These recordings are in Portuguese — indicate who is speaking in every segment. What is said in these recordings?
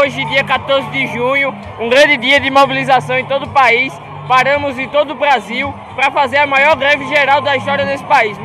Speaker 1: Hoje, dia 14 de junho, um grande dia de mobilização em todo o país. Paramos em todo o Brasil para fazer a maior greve geral da história desse país.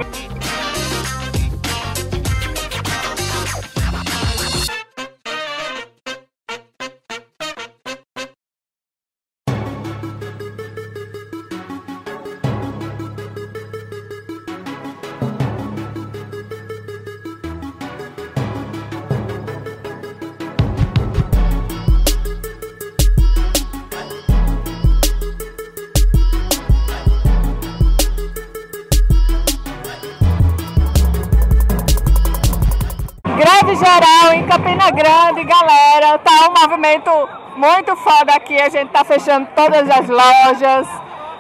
Speaker 2: Greve geral em Campina Grande, galera. Tá um movimento muito foda aqui. A gente tá fechando todas as lojas.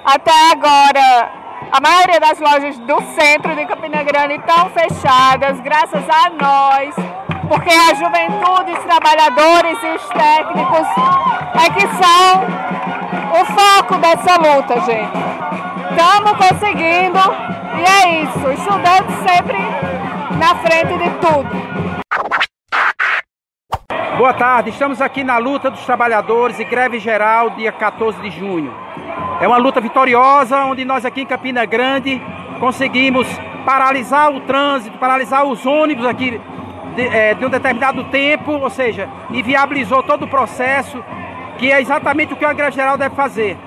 Speaker 2: Até agora, a maioria das lojas do centro de Campina Grande estão fechadas, graças a nós. Porque a juventude, os trabalhadores e os técnicos é que são o foco dessa luta, gente. Estamos conseguindo e é isso. Estudantes sempre na frente de tudo.
Speaker 3: Boa tarde, estamos aqui na luta dos trabalhadores e greve geral dia 14 de junho. É uma luta vitoriosa onde nós aqui em Campina Grande conseguimos paralisar o trânsito, paralisar os ônibus aqui de, é, de um determinado tempo, ou seja, inviabilizou todo o processo, que é exatamente o que a greve geral deve fazer,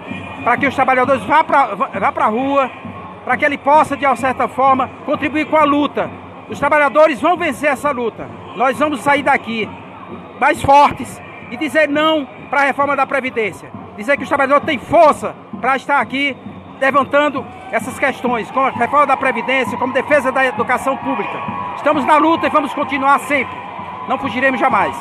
Speaker 3: para que os trabalhadores vá para vá a rua, para que ele possa, de certa forma, contribuir com a luta. Os trabalhadores vão vencer essa luta. Nós vamos sair daqui mais fortes e dizer não para a reforma da Previdência. Dizer que os trabalhadores têm força para estar aqui levantando essas questões, como a reforma da Previdência, como defesa da educação pública. Estamos na luta e vamos continuar sempre. Não fugiremos jamais.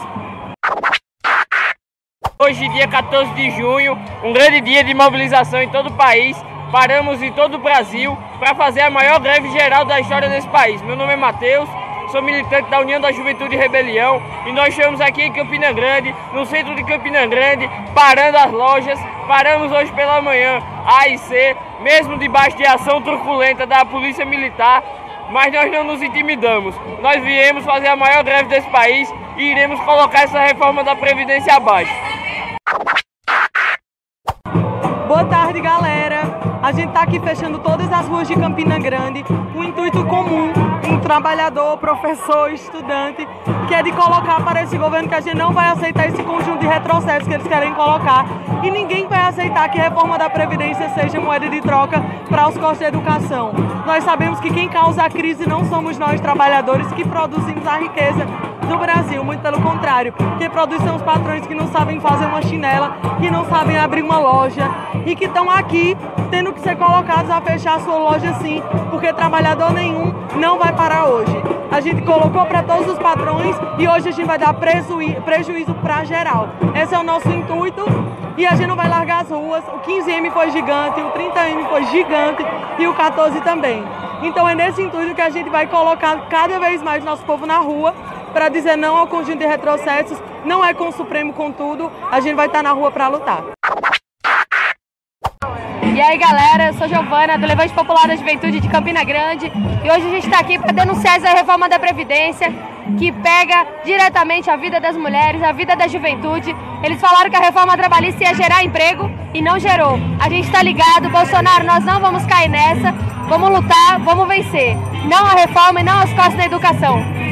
Speaker 1: Hoje, dia 14 de junho, um grande dia de mobilização em todo o país. Paramos em todo o Brasil para fazer a maior greve geral da história desse país. Meu nome é Matheus, sou militante da União da Juventude e Rebelião e nós estamos aqui em Campina Grande, no centro de Campina Grande, parando as lojas. Paramos hoje pela manhã, A e C, mesmo debaixo de ação truculenta da Polícia Militar, mas nós não nos intimidamos. Nós viemos fazer a maior greve desse país e iremos colocar essa reforma da Previdência abaixo.
Speaker 2: Boa tarde, galera. A gente está aqui fechando todas as ruas de Campina Grande. O intuito comum, um trabalhador, professor, estudante, que é de colocar para esse governo que a gente não vai aceitar esse conjunto de retrocessos que eles querem colocar. E ninguém vai aceitar que a reforma da Previdência seja moeda de troca para os costos da educação. Nós sabemos que quem causa a crise não somos nós, trabalhadores, que produzimos a riqueza do Brasil, muito pelo contrário. Quem produz são os patrões que não sabem fazer uma chinela, que não sabem abrir uma loja e que estão aqui tendo que ser colocados a fechar a sua loja sim, porque trabalhador nenhum não vai parar hoje. A gente colocou para todos os patrões e hoje a gente vai dar prejuízo para geral. Esse é o nosso intuito e a gente não vai largar as ruas. O 15M foi gigante, o 30M foi gigante e o 14 também. Então é nesse intuito que a gente vai colocar cada vez mais nosso povo na rua para dizer não ao conjunto de retrocessos. Não é com o Supremo com tudo, a gente vai estar na rua para lutar.
Speaker 4: E aí galera, eu sou Giovana, do Levante Popular da Juventude de Campina Grande e hoje a gente está aqui para denunciar essa reforma da Previdência que pega diretamente a vida das mulheres, a vida da juventude. Eles falaram que a reforma trabalhista ia gerar emprego e não gerou. A gente está ligado, Bolsonaro, nós não vamos cair nessa, vamos lutar, vamos vencer. Não a reforma e não as costas da educação.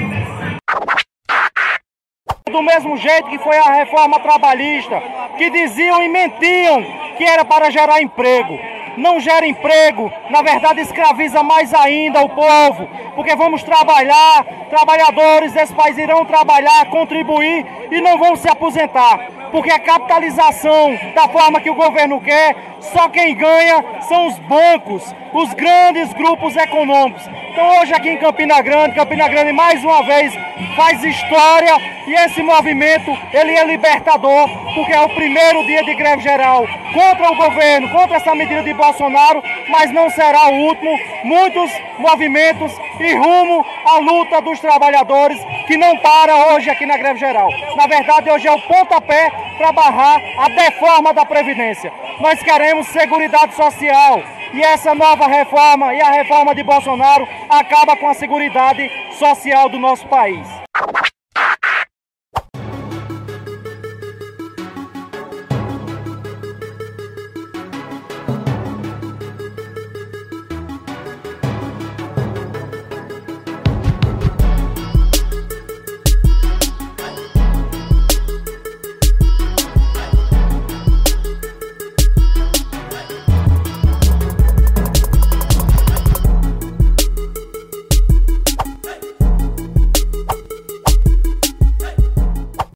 Speaker 5: Do mesmo jeito que foi a reforma trabalhista, que diziam e mentiam que era para gerar emprego. Não gera emprego, na verdade escraviza mais ainda o povo, porque vamos trabalhar, trabalhadores desse país irão trabalhar, contribuir e não vão se aposentar porque a capitalização da forma que o governo quer, só quem ganha são os bancos, os grandes grupos econômicos. Então hoje aqui em Campina Grande, Campina Grande mais uma vez faz história e esse movimento ele é libertador, porque é o primeiro dia de greve geral contra o governo, contra essa medida de Bolsonaro, mas não será o último. Muitos movimentos e rumo à luta dos trabalhadores que não para hoje aqui na greve geral. Na verdade, hoje é o pontapé para barrar a deforma da Previdência. Nós queremos seguridade social e essa nova reforma e a reforma de Bolsonaro acaba com a seguridade social do nosso país.